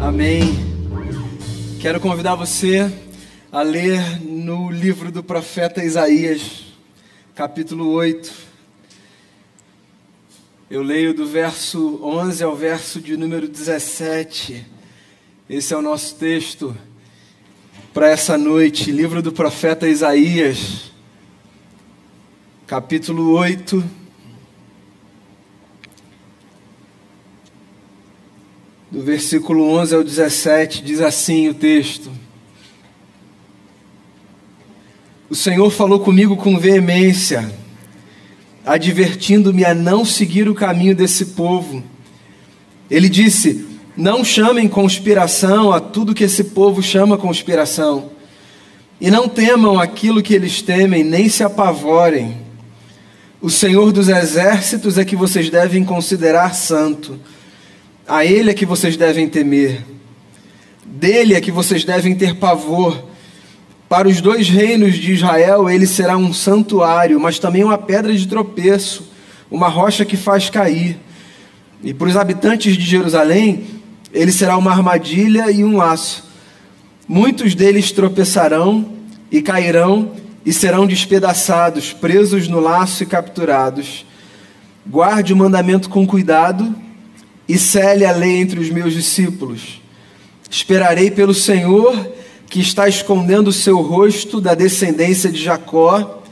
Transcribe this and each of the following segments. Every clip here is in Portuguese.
Amém. Quero convidar você a ler no livro do profeta Isaías, capítulo 8. Eu leio do verso 11 ao verso de número 17. Esse é o nosso texto para essa noite. Livro do profeta Isaías, capítulo 8 do versículo 11 ao 17, diz assim o texto: O Senhor falou comigo com veemência, advertindo-me a não seguir o caminho desse povo. Ele disse: Não chamem conspiração a tudo que esse povo chama conspiração, e não temam aquilo que eles temem, nem se apavorem. O Senhor dos exércitos é que vocês devem considerar santo a Ele é que vocês devem temer, dele é que vocês devem ter pavor. Para os dois reinos de Israel, ele será um santuário, mas também uma pedra de tropeço, uma rocha que faz cair. E para os habitantes de Jerusalém, ele será uma armadilha e um laço. Muitos deles tropeçarão e cairão e serão despedaçados, presos no laço e capturados. Guarde o mandamento com cuidado e cele a lei entre os meus discípulos. Esperarei pelo Senhor, que está escondendo o seu rosto da descendência de Jacó,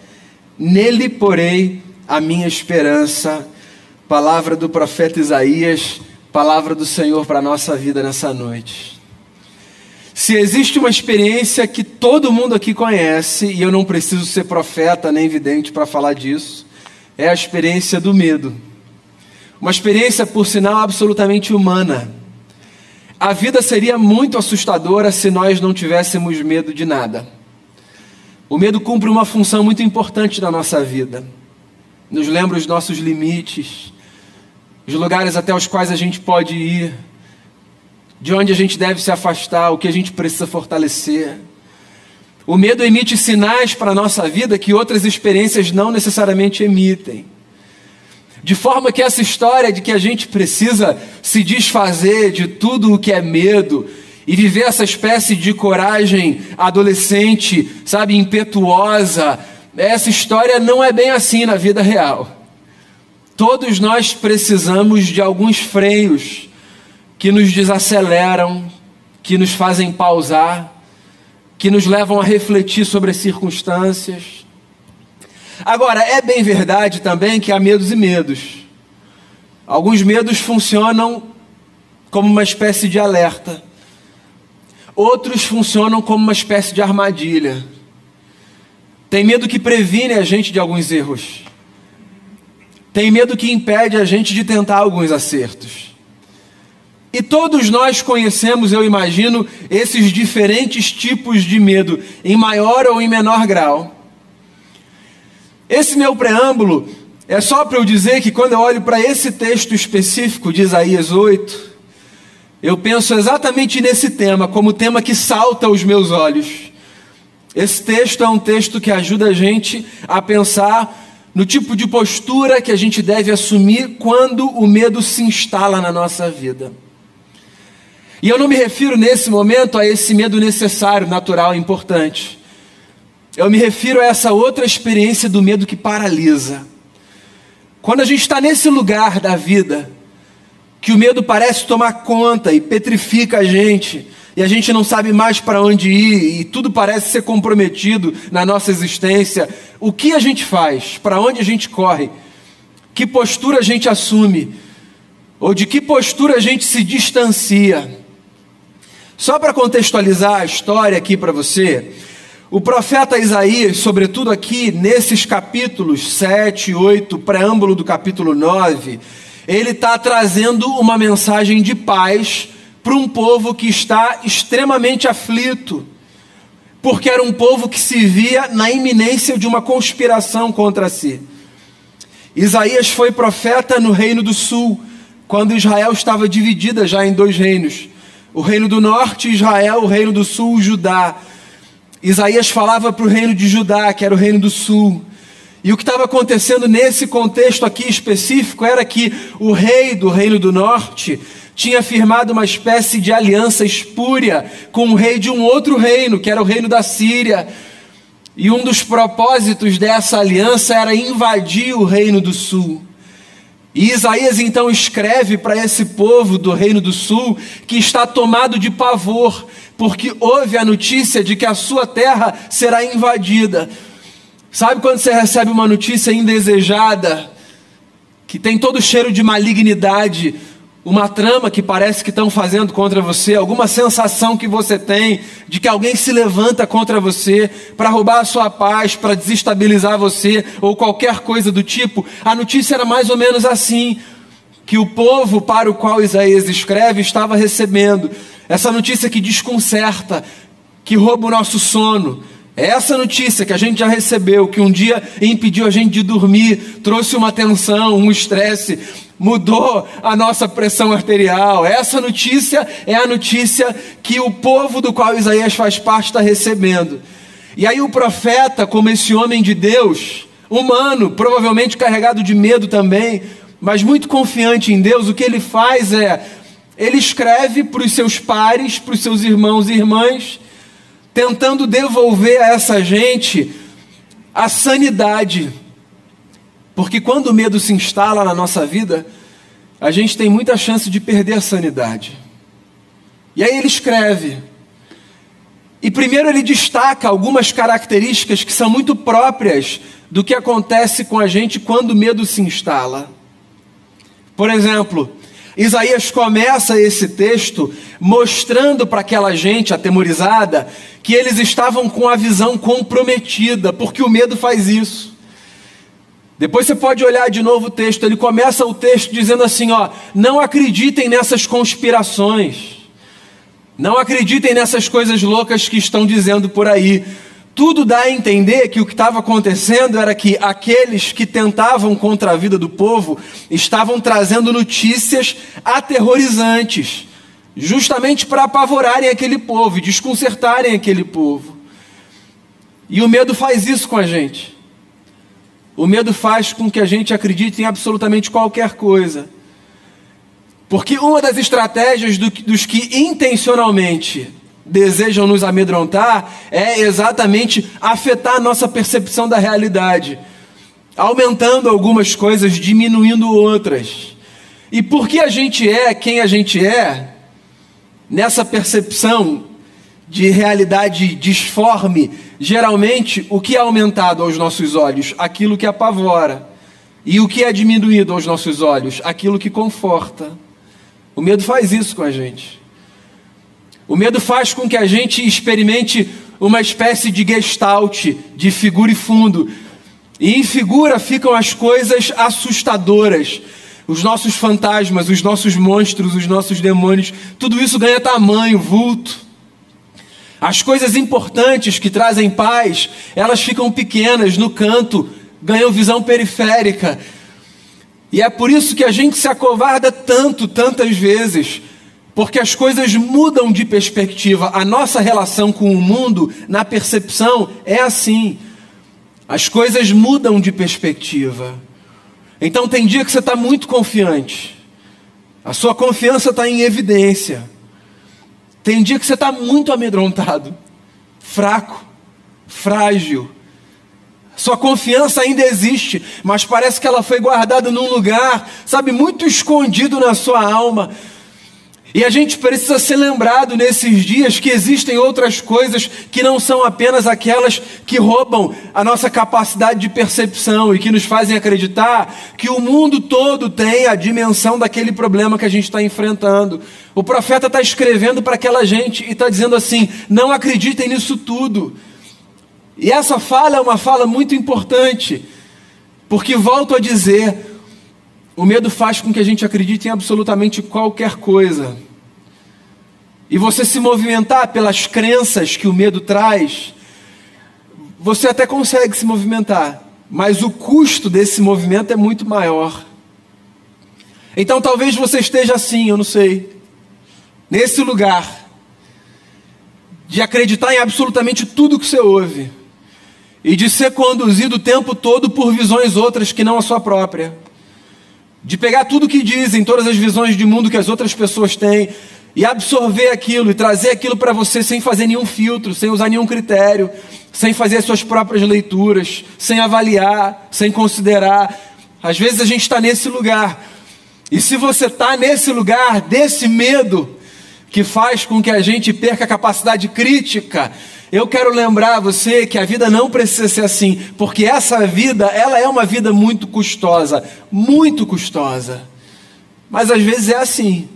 nele porei a minha esperança. Palavra do profeta Isaías, palavra do Senhor para a nossa vida nessa noite. Se existe uma experiência que todo mundo aqui conhece, e eu não preciso ser profeta nem vidente para falar disso, é a experiência do medo. Uma experiência, por sinal, absolutamente humana. A vida seria muito assustadora se nós não tivéssemos medo de nada. O medo cumpre uma função muito importante na nossa vida. Nos lembra os nossos limites, os lugares até os quais a gente pode ir, de onde a gente deve se afastar, o que a gente precisa fortalecer. O medo emite sinais para a nossa vida que outras experiências não necessariamente emitem. De forma que essa história de que a gente precisa se desfazer de tudo o que é medo e viver essa espécie de coragem adolescente, sabe, impetuosa, essa história não é bem assim na vida real. Todos nós precisamos de alguns freios que nos desaceleram, que nos fazem pausar, que nos levam a refletir sobre as circunstâncias. Agora, é bem verdade também que há medos e medos. Alguns medos funcionam como uma espécie de alerta, outros funcionam como uma espécie de armadilha. Tem medo que previne a gente de alguns erros, tem medo que impede a gente de tentar alguns acertos. E todos nós conhecemos, eu imagino, esses diferentes tipos de medo, em maior ou em menor grau. Esse meu preâmbulo é só para eu dizer que quando eu olho para esse texto específico de Isaías 8, eu penso exatamente nesse tema, como tema que salta aos meus olhos. Esse texto é um texto que ajuda a gente a pensar no tipo de postura que a gente deve assumir quando o medo se instala na nossa vida. E eu não me refiro nesse momento a esse medo necessário, natural, importante. Eu me refiro a essa outra experiência do medo que paralisa. Quando a gente está nesse lugar da vida, que o medo parece tomar conta e petrifica a gente, e a gente não sabe mais para onde ir, e tudo parece ser comprometido na nossa existência, o que a gente faz? Para onde a gente corre? Que postura a gente assume? Ou de que postura a gente se distancia? Só para contextualizar a história aqui para você, o profeta Isaías, sobretudo aqui nesses capítulos 7 e 8, preâmbulo do capítulo 9, ele está trazendo uma mensagem de paz para um povo que está extremamente aflito, porque era um povo que se via na iminência de uma conspiração contra si. Isaías foi profeta no reino do sul, quando Israel estava dividida já em dois reinos: o reino do norte, Israel, o reino do sul, Judá. Isaías falava para o reino de Judá, que era o reino do sul. E o que estava acontecendo nesse contexto aqui específico era que o rei do reino do norte tinha firmado uma espécie de aliança espúria com o rei de um outro reino, que era o reino da Síria. E um dos propósitos dessa aliança era invadir o reino do sul. E Isaías então escreve para esse povo do Reino do Sul que está tomado de pavor, porque houve a notícia de que a sua terra será invadida. Sabe quando você recebe uma notícia indesejada, que tem todo o cheiro de malignidade, uma trama que parece que estão fazendo contra você, alguma sensação que você tem de que alguém se levanta contra você para roubar a sua paz, para desestabilizar você ou qualquer coisa do tipo, a notícia era mais ou menos assim: que o povo para o qual Isaías escreve estava recebendo essa notícia que desconcerta, que rouba o nosso sono. É essa notícia que a gente já recebeu, que um dia impediu a gente de dormir, trouxe uma tensão, um estresse, mudou a nossa pressão arterial. Essa notícia é a notícia que o povo do qual Isaías faz parte está recebendo. E aí o profeta, como esse homem de Deus, humano, provavelmente carregado de medo também, mas muito confiante em Deus, o que ele faz é, ele escreve para os seus pares, para os seus irmãos e irmãs, tentando devolver a essa gente a sanidade porque quando o medo se instala na nossa vida, a gente tem muita chance de perder a sanidade. E aí ele escreve. E primeiro ele destaca algumas características que são muito próprias do que acontece com a gente quando o medo se instala. Por exemplo, Isaías começa esse texto mostrando para aquela gente atemorizada que eles estavam com a visão comprometida, porque o medo faz isso. Depois você pode olhar de novo o texto, ele começa o texto dizendo assim: ó, não acreditem nessas conspirações, não acreditem nessas coisas loucas que estão dizendo por aí. Tudo dá a entender que o que estava acontecendo era que aqueles que tentavam contra a vida do povo estavam trazendo notícias aterrorizantes, justamente para apavorarem aquele povo e desconcertarem aquele povo. E o medo faz isso com a gente. O medo faz com que a gente acredite em absolutamente qualquer coisa. Porque uma das estratégias do, dos que intencionalmente desejam nos amedrontar é exatamente afetar a nossa percepção da realidade, aumentando algumas coisas, diminuindo outras. E porque a gente é quem a gente é, nessa percepção de realidade disforme, geralmente o que é aumentado aos nossos olhos? Aquilo que apavora. E o que é diminuído aos nossos olhos? Aquilo que conforta. O medo faz isso com a gente. O medo faz com que a gente experimente uma espécie de gestalt, de figura e fundo. E em figura ficam as coisas assustadoras. Os nossos fantasmas, os nossos monstros, os nossos demônios, tudo isso ganha tamanho, vulto. As coisas importantes que trazem paz, elas ficam pequenas no canto, ganham visão periférica. E é por isso que a gente se acovarda tanto, tantas vezes, porque as coisas mudam de perspectiva. A nossa relação com o mundo, na percepção, é assim. As coisas mudam de perspectiva. Então tem dia que você está muito confiante, a sua confiança está em evidência. Tem dia que você está muito amedrontado, fraco, frágil. Sua confiança ainda existe, mas parece que ela foi guardada num lugar, sabe, muito escondido na sua alma. E a gente precisa ser lembrado nesses dias que existem outras coisas que não são apenas aquelas que roubam a nossa capacidade de percepção e que nos fazem acreditar que o mundo todo tem a dimensão daquele problema que a gente está enfrentando. O profeta está escrevendo para aquela gente e está dizendo assim: não acreditem nisso tudo. E essa fala é uma fala muito importante, porque volto a dizer, o medo faz com que a gente acredite em absolutamente qualquer coisa. E você se movimentar pelas crenças que o medo traz, você até consegue se movimentar, mas o custo desse movimento é muito maior. Então talvez você esteja assim, eu não sei, nesse lugar, de acreditar em absolutamente tudo que você ouve, e de ser conduzido o tempo todo por visões outras que não a sua própria de pegar tudo que dizem, todas as visões de mundo que as outras pessoas têm, e absorver aquilo e trazer aquilo para você sem fazer nenhum filtro, sem usar nenhum critério, sem fazer as suas próprias leituras, sem avaliar, sem considerar. Às vezes a gente está nesse lugar, e se você está nesse lugar desse medo, que faz com que a gente perca a capacidade crítica, eu quero lembrar você que a vida não precisa ser assim, porque essa vida, ela é uma vida muito custosa, muito custosa. Mas às vezes é assim.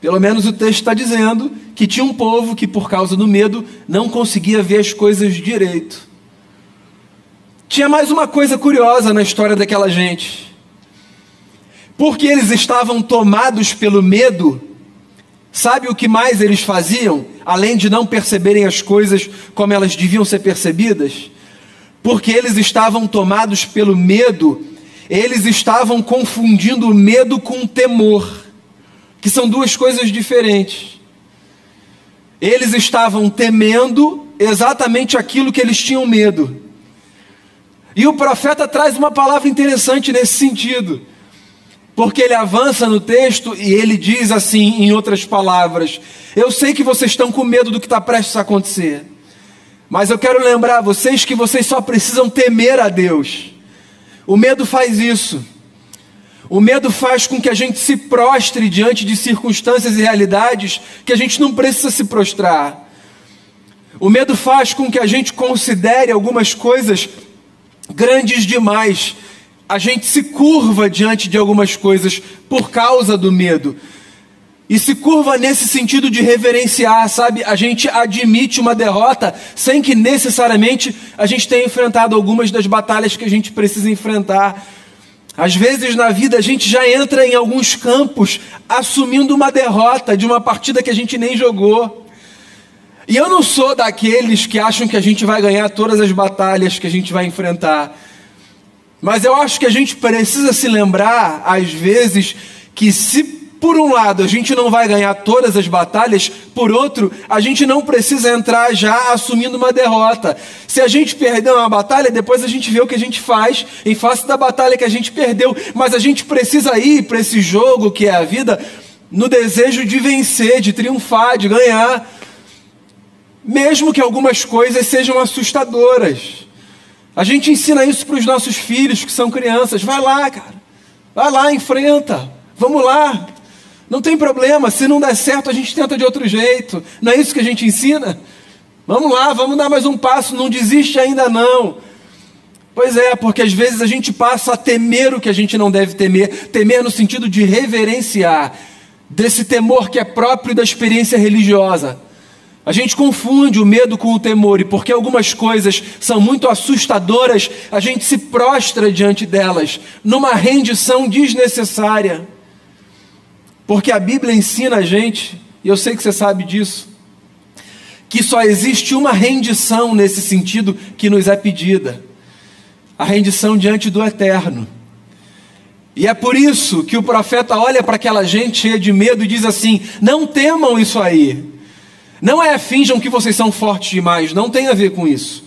Pelo menos o texto está dizendo que tinha um povo que, por causa do medo, não conseguia ver as coisas direito. Tinha mais uma coisa curiosa na história daquela gente. Porque eles estavam tomados pelo medo, Sabe o que mais eles faziam, além de não perceberem as coisas como elas deviam ser percebidas? Porque eles estavam tomados pelo medo, eles estavam confundindo o medo com o temor, que são duas coisas diferentes. Eles estavam temendo exatamente aquilo que eles tinham medo. E o profeta traz uma palavra interessante nesse sentido. Porque ele avança no texto e ele diz assim, em outras palavras: Eu sei que vocês estão com medo do que está prestes a acontecer, mas eu quero lembrar vocês que vocês só precisam temer a Deus. O medo faz isso. O medo faz com que a gente se prostre diante de circunstâncias e realidades que a gente não precisa se prostrar. O medo faz com que a gente considere algumas coisas grandes demais a gente se curva diante de algumas coisas por causa do medo. E se curva nesse sentido de reverenciar, sabe? A gente admite uma derrota sem que necessariamente a gente tenha enfrentado algumas das batalhas que a gente precisa enfrentar. Às vezes na vida a gente já entra em alguns campos assumindo uma derrota de uma partida que a gente nem jogou. E eu não sou daqueles que acham que a gente vai ganhar todas as batalhas que a gente vai enfrentar. Mas eu acho que a gente precisa se lembrar, às vezes, que se por um lado a gente não vai ganhar todas as batalhas, por outro, a gente não precisa entrar já assumindo uma derrota. Se a gente perder uma batalha, depois a gente vê o que a gente faz em face da batalha que a gente perdeu. Mas a gente precisa ir para esse jogo que é a vida no desejo de vencer, de triunfar, de ganhar. Mesmo que algumas coisas sejam assustadoras. A gente ensina isso para os nossos filhos que são crianças. Vai lá, cara. Vai lá, enfrenta. Vamos lá. Não tem problema. Se não der certo, a gente tenta de outro jeito. Não é isso que a gente ensina? Vamos lá, vamos dar mais um passo. Não desiste ainda não. Pois é, porque às vezes a gente passa a temer o que a gente não deve temer. Temer no sentido de reverenciar. Desse temor que é próprio da experiência religiosa. A gente confunde o medo com o temor, e porque algumas coisas são muito assustadoras, a gente se prostra diante delas, numa rendição desnecessária. Porque a Bíblia ensina a gente, e eu sei que você sabe disso, que só existe uma rendição nesse sentido que nos é pedida: a rendição diante do eterno. E é por isso que o profeta olha para aquela gente cheia de medo e diz assim: não temam isso aí. Não é finjam que vocês são fortes demais, não tem a ver com isso.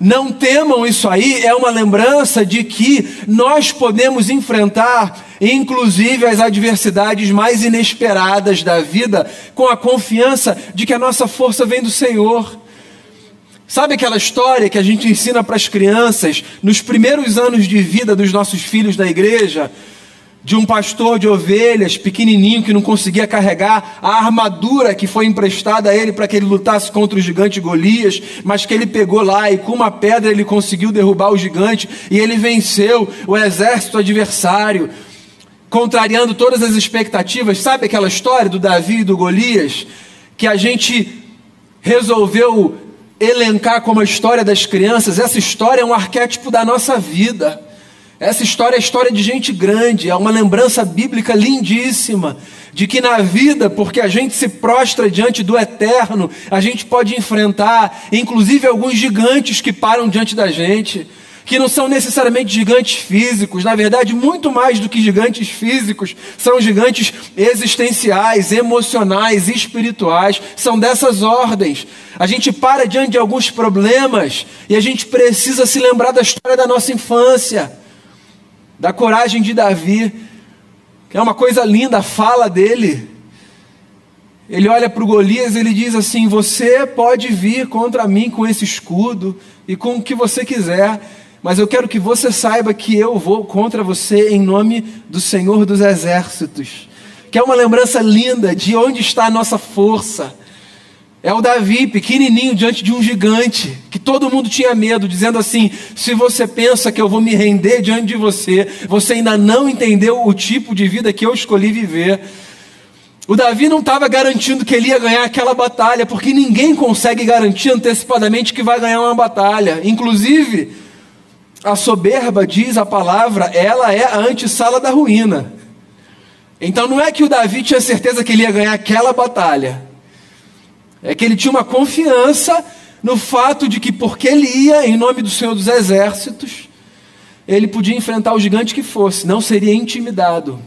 Não temam isso aí, é uma lembrança de que nós podemos enfrentar, inclusive, as adversidades mais inesperadas da vida, com a confiança de que a nossa força vem do Senhor. Sabe aquela história que a gente ensina para as crianças nos primeiros anos de vida dos nossos filhos da igreja? De um pastor de ovelhas pequenininho que não conseguia carregar a armadura que foi emprestada a ele para que ele lutasse contra o gigante Golias, mas que ele pegou lá e com uma pedra ele conseguiu derrubar o gigante e ele venceu o exército adversário, contrariando todas as expectativas. Sabe aquela história do Davi e do Golias que a gente resolveu elencar como a história das crianças? Essa história é um arquétipo da nossa vida. Essa história é história de gente grande, é uma lembrança bíblica lindíssima de que na vida, porque a gente se prostra diante do eterno, a gente pode enfrentar, inclusive alguns gigantes que param diante da gente, que não são necessariamente gigantes físicos, na verdade, muito mais do que gigantes físicos, são gigantes existenciais, emocionais, espirituais, são dessas ordens. A gente para diante de alguns problemas e a gente precisa se lembrar da história da nossa infância da coragem de Davi, É uma coisa linda a fala dele. Ele olha para o Golias e ele diz assim: Você pode vir contra mim com esse escudo e com o que você quiser, mas eu quero que você saiba que eu vou contra você em nome do Senhor dos Exércitos. Que é uma lembrança linda de onde está a nossa força. É o Davi, pequenininho, diante de um gigante, que todo mundo tinha medo, dizendo assim: se você pensa que eu vou me render diante de você, você ainda não entendeu o tipo de vida que eu escolhi viver. O Davi não estava garantindo que ele ia ganhar aquela batalha, porque ninguém consegue garantir antecipadamente que vai ganhar uma batalha. Inclusive, a soberba, diz a palavra, ela é a antessala da ruína. Então não é que o Davi tinha certeza que ele ia ganhar aquela batalha. É que ele tinha uma confiança no fato de que, porque ele ia em nome do Senhor dos Exércitos, ele podia enfrentar o gigante que fosse, não seria intimidado.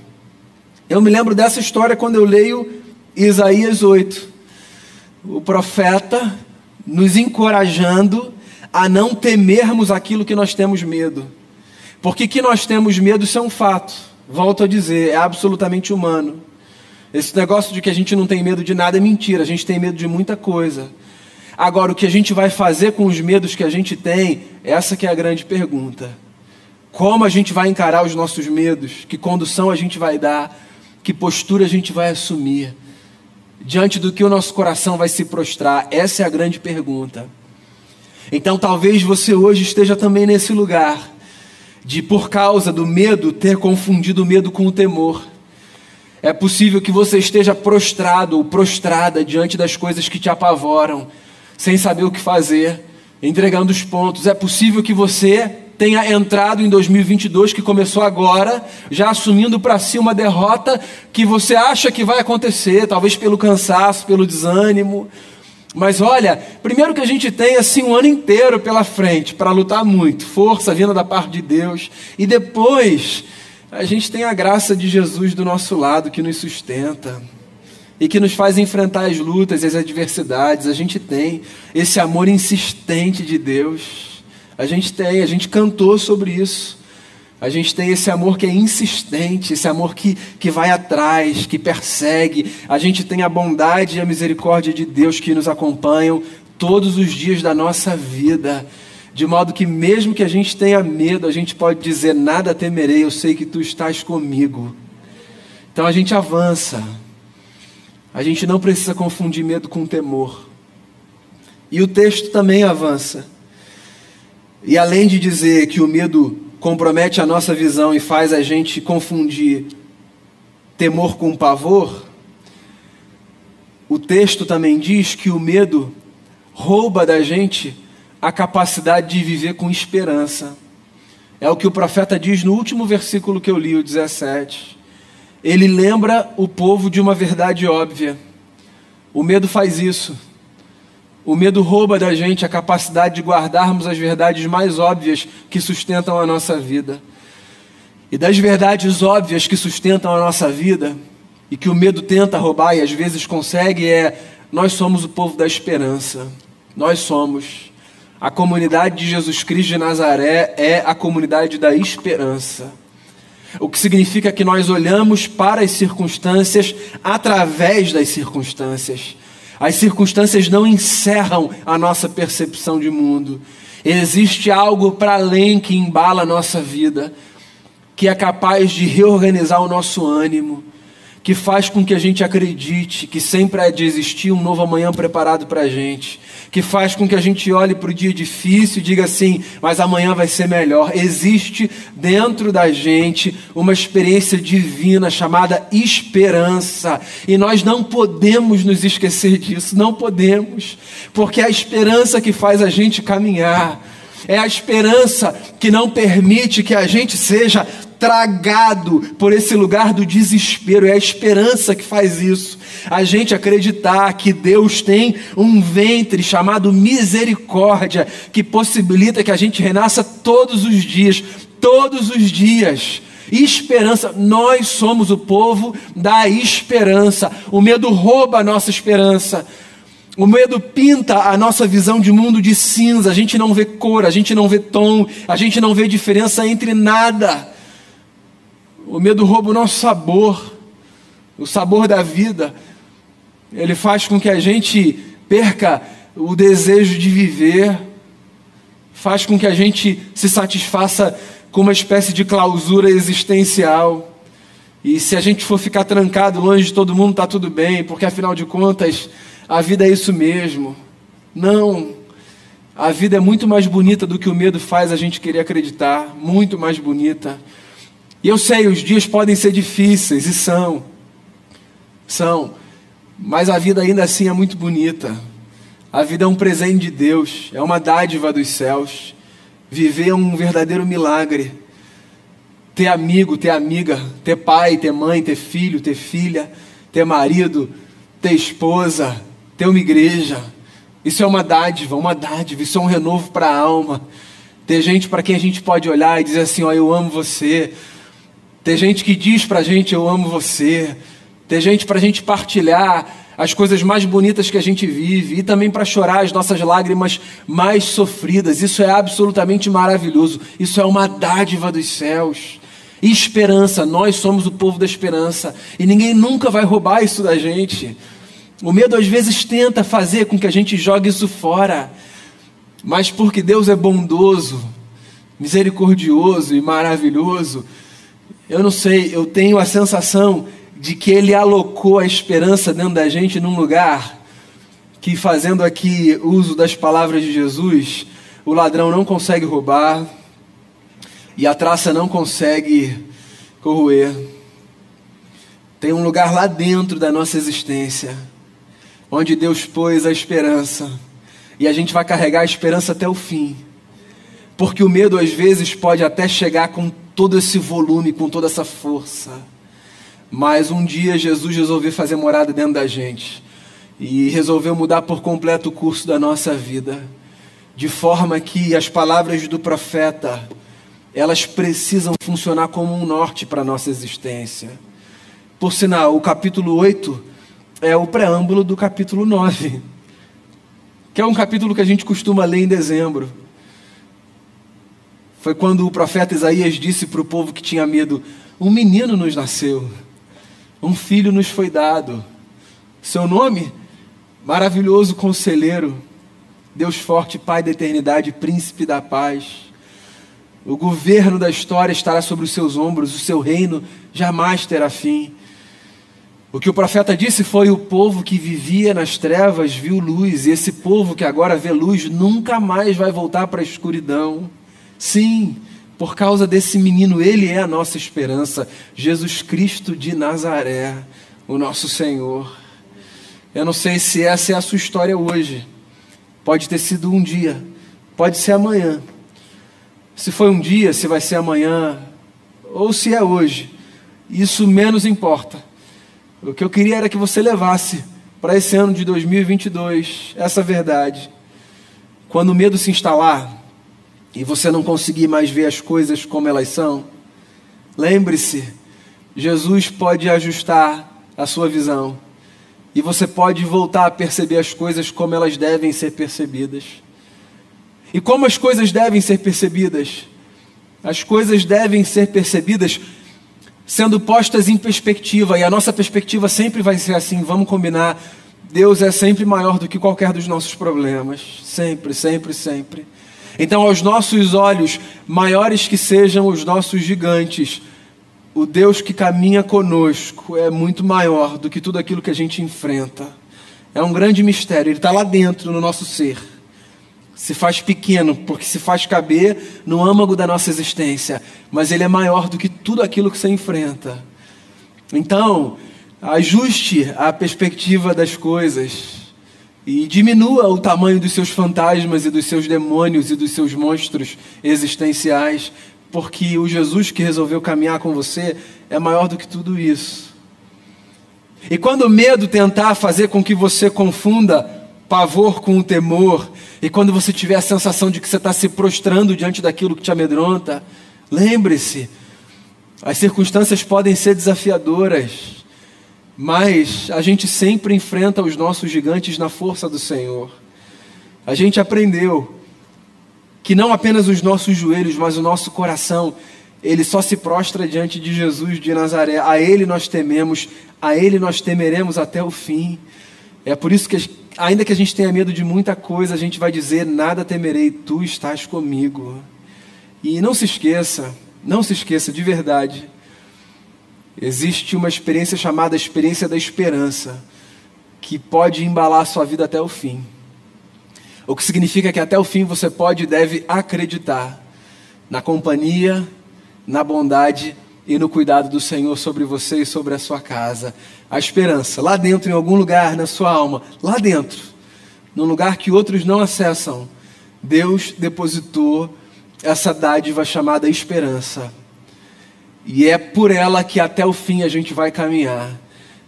Eu me lembro dessa história quando eu leio Isaías 8. O profeta nos encorajando a não temermos aquilo que nós temos medo. Porque que nós temos medo, isso é um fato. Volto a dizer, é absolutamente humano. Esse negócio de que a gente não tem medo de nada é mentira, a gente tem medo de muita coisa. Agora, o que a gente vai fazer com os medos que a gente tem, essa que é a grande pergunta. Como a gente vai encarar os nossos medos? Que condução a gente vai dar? Que postura a gente vai assumir? Diante do que o nosso coração vai se prostrar? Essa é a grande pergunta. Então, talvez você hoje esteja também nesse lugar de, por causa do medo, ter confundido o medo com o temor. É possível que você esteja prostrado ou prostrada diante das coisas que te apavoram, sem saber o que fazer, entregando os pontos. É possível que você tenha entrado em 2022, que começou agora, já assumindo para si uma derrota que você acha que vai acontecer, talvez pelo cansaço, pelo desânimo. Mas olha, primeiro que a gente tem assim um ano inteiro pela frente para lutar muito, força vinda da parte de Deus, e depois a gente tem a graça de Jesus do nosso lado que nos sustenta e que nos faz enfrentar as lutas e as adversidades. A gente tem esse amor insistente de Deus. A gente tem, a gente cantou sobre isso. A gente tem esse amor que é insistente, esse amor que, que vai atrás, que persegue. A gente tem a bondade e a misericórdia de Deus que nos acompanham todos os dias da nossa vida. De modo que, mesmo que a gente tenha medo, a gente pode dizer: Nada temerei, eu sei que tu estás comigo. Então a gente avança. A gente não precisa confundir medo com temor. E o texto também avança. E além de dizer que o medo compromete a nossa visão e faz a gente confundir temor com pavor, o texto também diz que o medo rouba da gente a capacidade de viver com esperança. É o que o profeta diz no último versículo que eu li, o 17. Ele lembra o povo de uma verdade óbvia. O medo faz isso. O medo rouba da gente a capacidade de guardarmos as verdades mais óbvias que sustentam a nossa vida. E das verdades óbvias que sustentam a nossa vida, e que o medo tenta roubar e às vezes consegue, é: nós somos o povo da esperança. Nós somos. A comunidade de Jesus Cristo de Nazaré é a comunidade da esperança. O que significa que nós olhamos para as circunstâncias através das circunstâncias. As circunstâncias não encerram a nossa percepção de mundo. Existe algo para além que embala a nossa vida, que é capaz de reorganizar o nosso ânimo, que faz com que a gente acredite que sempre há de existir um novo amanhã preparado para a gente, que faz com que a gente olhe para o dia difícil e diga assim, mas amanhã vai ser melhor. Existe dentro da gente uma experiência divina chamada esperança, e nós não podemos nos esquecer disso, não podemos, porque é a esperança que faz a gente caminhar. É a esperança que não permite que a gente seja tragado por esse lugar do desespero. É a esperança que faz isso. A gente acreditar que Deus tem um ventre chamado misericórdia, que possibilita que a gente renasça todos os dias, todos os dias. Esperança, nós somos o povo da esperança. O medo rouba a nossa esperança. O medo pinta a nossa visão de mundo de cinza. A gente não vê cor, a gente não vê tom, a gente não vê diferença entre nada. O medo rouba o nosso sabor, o sabor da vida. Ele faz com que a gente perca o desejo de viver, faz com que a gente se satisfaça com uma espécie de clausura existencial. E se a gente for ficar trancado longe de todo mundo, está tudo bem, porque afinal de contas, a vida é isso mesmo. Não. A vida é muito mais bonita do que o medo faz a gente querer acreditar, muito mais bonita. E eu sei, os dias podem ser difíceis, e são. São. Mas a vida ainda assim é muito bonita. A vida é um presente de Deus, é uma dádiva dos céus. Viver é um verdadeiro milagre. Ter amigo, ter amiga, ter pai, ter mãe, ter filho, ter filha, ter marido, ter esposa, ter uma igreja. Isso é uma dádiva, uma dádiva, isso é um renovo para a alma. Ter gente para quem a gente pode olhar e dizer assim: Ó, eu amo você. Ter gente que diz para a gente: Eu amo você. Ter gente para a gente partilhar as coisas mais bonitas que a gente vive e também para chorar as nossas lágrimas mais sofridas. Isso é absolutamente maravilhoso. Isso é uma dádiva dos céus. Esperança, nós somos o povo da esperança e ninguém nunca vai roubar isso da gente. O medo às vezes tenta fazer com que a gente jogue isso fora, mas porque Deus é bondoso, misericordioso e maravilhoso, eu não sei, eu tenho a sensação de que Ele alocou a esperança dentro da gente num lugar que, fazendo aqui uso das palavras de Jesus, o ladrão não consegue roubar e a traça não consegue corroer. Tem um lugar lá dentro da nossa existência onde Deus pôs a esperança. E a gente vai carregar a esperança até o fim. Porque o medo às vezes pode até chegar com todo esse volume, com toda essa força. Mas um dia Jesus resolveu fazer morada dentro da gente e resolveu mudar por completo o curso da nossa vida, de forma que as palavras do profeta, elas precisam funcionar como um norte para a nossa existência. Por sinal, o capítulo 8 é o preâmbulo do capítulo 9, que é um capítulo que a gente costuma ler em dezembro. Foi quando o profeta Isaías disse para o povo que tinha medo: Um menino nos nasceu, um filho nos foi dado. Seu nome? Maravilhoso Conselheiro, Deus Forte, Pai da Eternidade, Príncipe da Paz. O governo da história estará sobre os seus ombros, o seu reino jamais terá fim. O que o profeta disse foi: o povo que vivia nas trevas viu luz, e esse povo que agora vê luz nunca mais vai voltar para a escuridão. Sim, por causa desse menino, ele é a nossa esperança, Jesus Cristo de Nazaré, o nosso Senhor. Eu não sei se essa é a sua história hoje, pode ter sido um dia, pode ser amanhã. Se foi um dia, se vai ser amanhã, ou se é hoje, isso menos importa. O que eu queria era que você levasse para esse ano de 2022 essa verdade. Quando o medo se instalar e você não conseguir mais ver as coisas como elas são, lembre-se: Jesus pode ajustar a sua visão e você pode voltar a perceber as coisas como elas devem ser percebidas. E como as coisas devem ser percebidas? As coisas devem ser percebidas sendo postas em perspectiva, e a nossa perspectiva sempre vai ser assim, vamos combinar. Deus é sempre maior do que qualquer dos nossos problemas, sempre, sempre, sempre. Então, aos nossos olhos, maiores que sejam os nossos gigantes, o Deus que caminha conosco é muito maior do que tudo aquilo que a gente enfrenta. É um grande mistério, ele está lá dentro no nosso ser se faz pequeno, porque se faz caber no âmago da nossa existência, mas ele é maior do que tudo aquilo que você enfrenta. Então, ajuste a perspectiva das coisas e diminua o tamanho dos seus fantasmas e dos seus demônios e dos seus monstros existenciais, porque o Jesus que resolveu caminhar com você é maior do que tudo isso. E quando o medo tentar fazer com que você confunda pavor com o temor, e quando você tiver a sensação de que você está se prostrando diante daquilo que te amedronta, lembre-se, as circunstâncias podem ser desafiadoras, mas a gente sempre enfrenta os nossos gigantes na força do Senhor. A gente aprendeu que não apenas os nossos joelhos, mas o nosso coração, ele só se prostra diante de Jesus de Nazaré. A ele nós tememos, a ele nós temeremos até o fim. É por isso que, ainda que a gente tenha medo de muita coisa, a gente vai dizer: Nada temerei, tu estás comigo. E não se esqueça, não se esqueça de verdade, existe uma experiência chamada experiência da esperança, que pode embalar a sua vida até o fim. O que significa que até o fim você pode e deve acreditar na companhia, na bondade e no cuidado do Senhor sobre você e sobre a sua casa. A esperança, lá dentro, em algum lugar na sua alma, lá dentro, num lugar que outros não acessam, Deus depositou essa dádiva chamada esperança. E é por ela que até o fim a gente vai caminhar,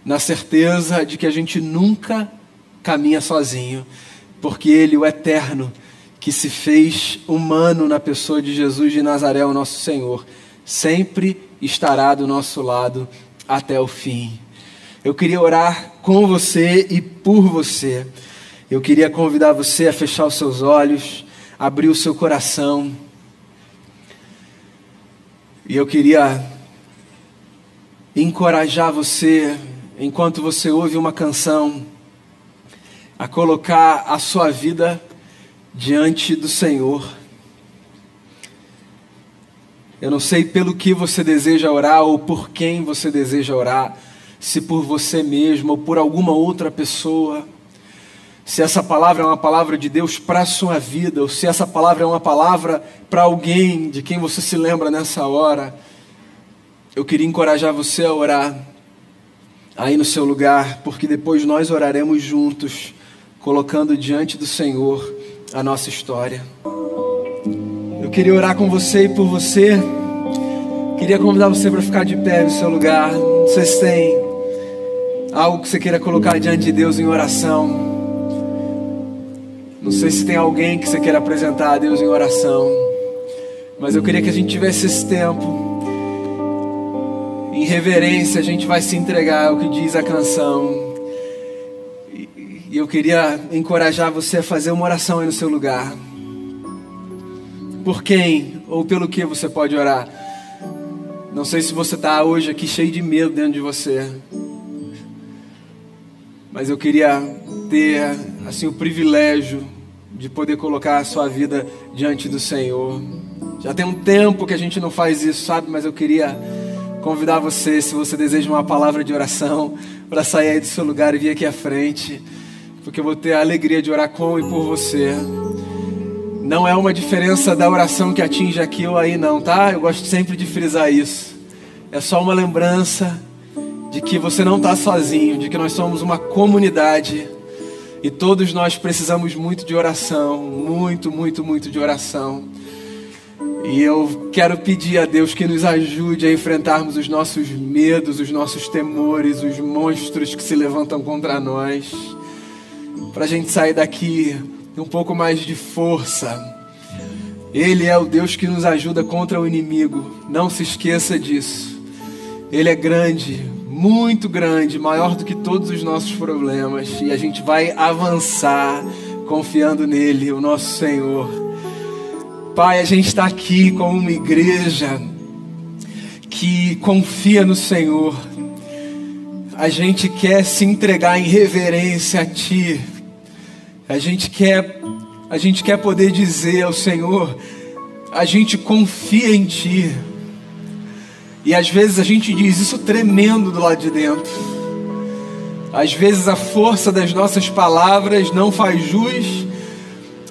na certeza de que a gente nunca caminha sozinho, porque Ele, o Eterno, que se fez humano na pessoa de Jesus de Nazaré, o nosso Senhor, sempre estará do nosso lado até o fim. Eu queria orar com você e por você. Eu queria convidar você a fechar os seus olhos, abrir o seu coração. E eu queria encorajar você, enquanto você ouve uma canção, a colocar a sua vida diante do Senhor. Eu não sei pelo que você deseja orar ou por quem você deseja orar, se por você mesmo ou por alguma outra pessoa. Se essa palavra é uma palavra de Deus para a sua vida, ou se essa palavra é uma palavra para alguém de quem você se lembra nessa hora, eu queria encorajar você a orar aí no seu lugar, porque depois nós oraremos juntos, colocando diante do Senhor a nossa história. Eu queria orar com você e por você. Queria convidar você para ficar de pé no seu lugar. Não sei se tem algo que você queira colocar diante de Deus em oração. Não sei se tem alguém que você queira apresentar a Deus em oração. Mas eu queria que a gente tivesse esse tempo. Em reverência, a gente vai se entregar ao que diz a canção. E eu queria encorajar você a fazer uma oração aí no seu lugar. Por quem ou pelo que você pode orar? Não sei se você está hoje aqui cheio de medo dentro de você. Mas eu queria ter assim o privilégio de poder colocar a sua vida diante do Senhor. Já tem um tempo que a gente não faz isso, sabe? Mas eu queria convidar você, se você deseja uma palavra de oração, para sair aí do seu lugar e vir aqui à frente porque eu vou ter a alegria de orar com e por você. Não é uma diferença da oração que atinge aqui ou aí, não, tá? Eu gosto sempre de frisar isso. É só uma lembrança de que você não está sozinho, de que nós somos uma comunidade e todos nós precisamos muito de oração, muito, muito, muito de oração. E eu quero pedir a Deus que nos ajude a enfrentarmos os nossos medos, os nossos temores, os monstros que se levantam contra nós para a gente sair daqui um pouco mais de força. Ele é o Deus que nos ajuda contra o inimigo. Não se esqueça disso. Ele é grande, muito grande, maior do que todos os nossos problemas. E a gente vai avançar confiando nele, o nosso Senhor. Pai, a gente está aqui como uma igreja que confia no Senhor. A gente quer se entregar em reverência a Ti a gente quer, a gente quer poder dizer ao Senhor, a gente confia em Ti. E às vezes a gente diz isso tremendo do lado de dentro. Às vezes a força das nossas palavras não faz jus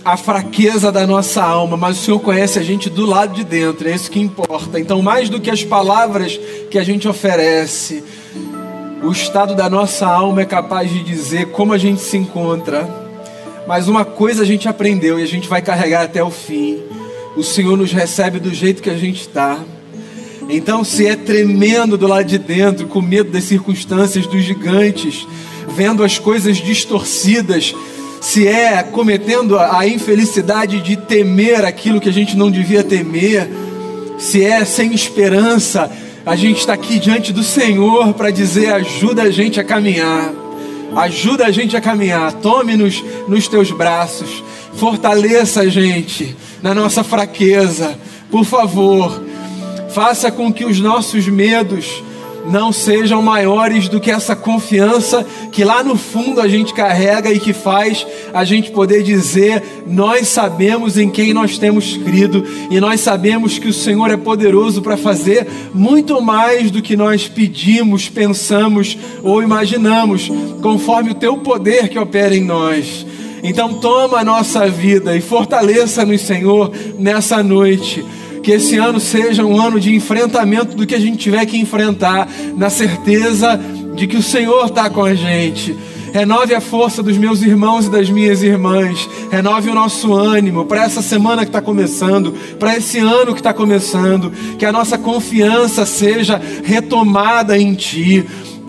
à fraqueza da nossa alma, mas o Senhor conhece a gente do lado de dentro, é isso que importa. Então, mais do que as palavras que a gente oferece, o estado da nossa alma é capaz de dizer como a gente se encontra. Mas uma coisa a gente aprendeu e a gente vai carregar até o fim. O Senhor nos recebe do jeito que a gente está. Então, se é tremendo do lado de dentro, com medo das circunstâncias, dos gigantes, vendo as coisas distorcidas, se é cometendo a infelicidade de temer aquilo que a gente não devia temer, se é sem esperança, a gente está aqui diante do Senhor para dizer: ajuda a gente a caminhar. Ajuda a gente a caminhar. Tome-nos nos teus braços. Fortaleça a gente na nossa fraqueza. Por favor, Faça com que os nossos medos não sejam maiores do que essa confiança que lá no fundo a gente carrega e que faz a gente poder dizer: nós sabemos em quem nós temos crido e nós sabemos que o Senhor é poderoso para fazer muito mais do que nós pedimos, pensamos ou imaginamos, conforme o teu poder que opera em nós. Então, toma a nossa vida e fortaleça-nos, Senhor, nessa noite que esse ano seja um ano de enfrentamento do que a gente tiver que enfrentar, na certeza de que o Senhor está com a gente. Renove a força dos meus irmãos e das minhas irmãs. Renove o nosso ânimo para essa semana que está começando, para esse ano que está começando. Que a nossa confiança seja retomada em Ti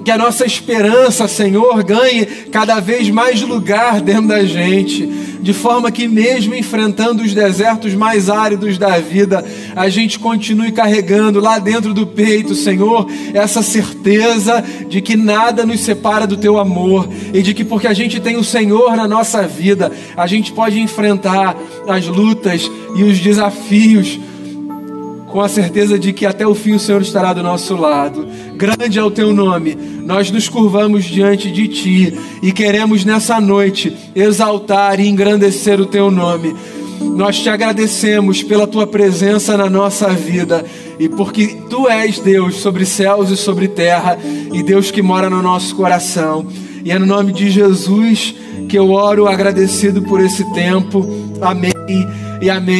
que a nossa esperança, Senhor, ganhe cada vez mais lugar dentro da gente, de forma que, mesmo enfrentando os desertos mais áridos da vida, a gente continue carregando lá dentro do peito, Senhor, essa certeza de que nada nos separa do Teu amor e de que, porque a gente tem o Senhor na nossa vida, a gente pode enfrentar as lutas e os desafios com a certeza de que até o fim o Senhor estará do nosso lado. Grande é o teu nome, nós nos curvamos diante de ti e queremos nessa noite exaltar e engrandecer o teu nome. Nós te agradecemos pela tua presença na nossa vida e porque tu és Deus sobre céus e sobre terra e Deus que mora no nosso coração. E é no nome de Jesus que eu oro agradecido por esse tempo. Amém e amém.